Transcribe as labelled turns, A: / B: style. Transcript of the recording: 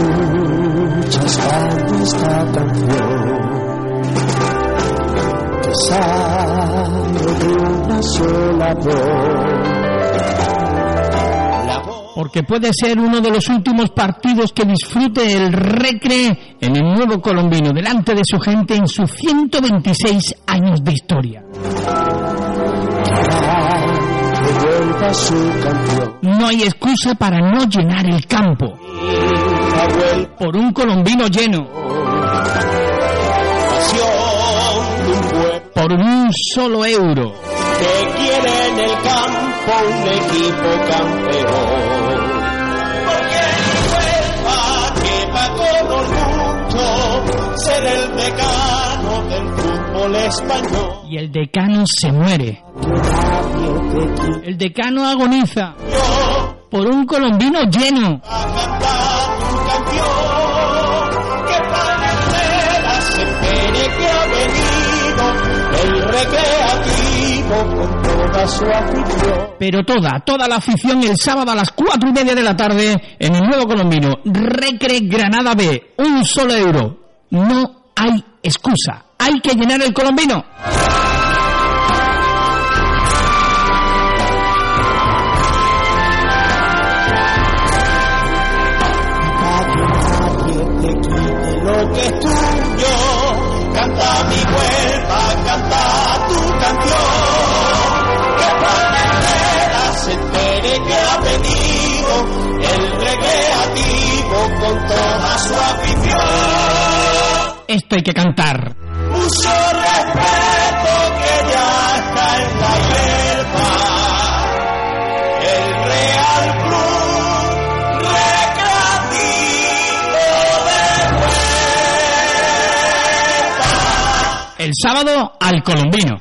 A: escuchas esta canción que sale de una sola voz.
B: porque puede ser uno de los últimos partidos que disfrute el Recre en el nuevo colombino, delante de su gente en sus 126 años de historia. No hay excusa para no llenar el campo por un colombino lleno, por un solo euro.
A: que quiere en el campo un equipo campeón. Porque vuelva que va con orgullo ser el decano del fútbol español.
B: Y el decano se muere. El decano agoniza por un colombino lleno.
A: Recreativo con toda su afición.
B: Pero toda, toda la afición el sábado a las cuatro y media de la tarde en el nuevo colombino. Recre Granada B. Un solo euro. No hay excusa. Hay que llenar el colombino.
A: Que es tuyo. Canta mi vuelta, canta tu canción. Que Palmera se entere que ha venido el recreativo con toda su afición.
B: Esto hay que cantar.
A: Mucho respeto
B: El sábado al colombino.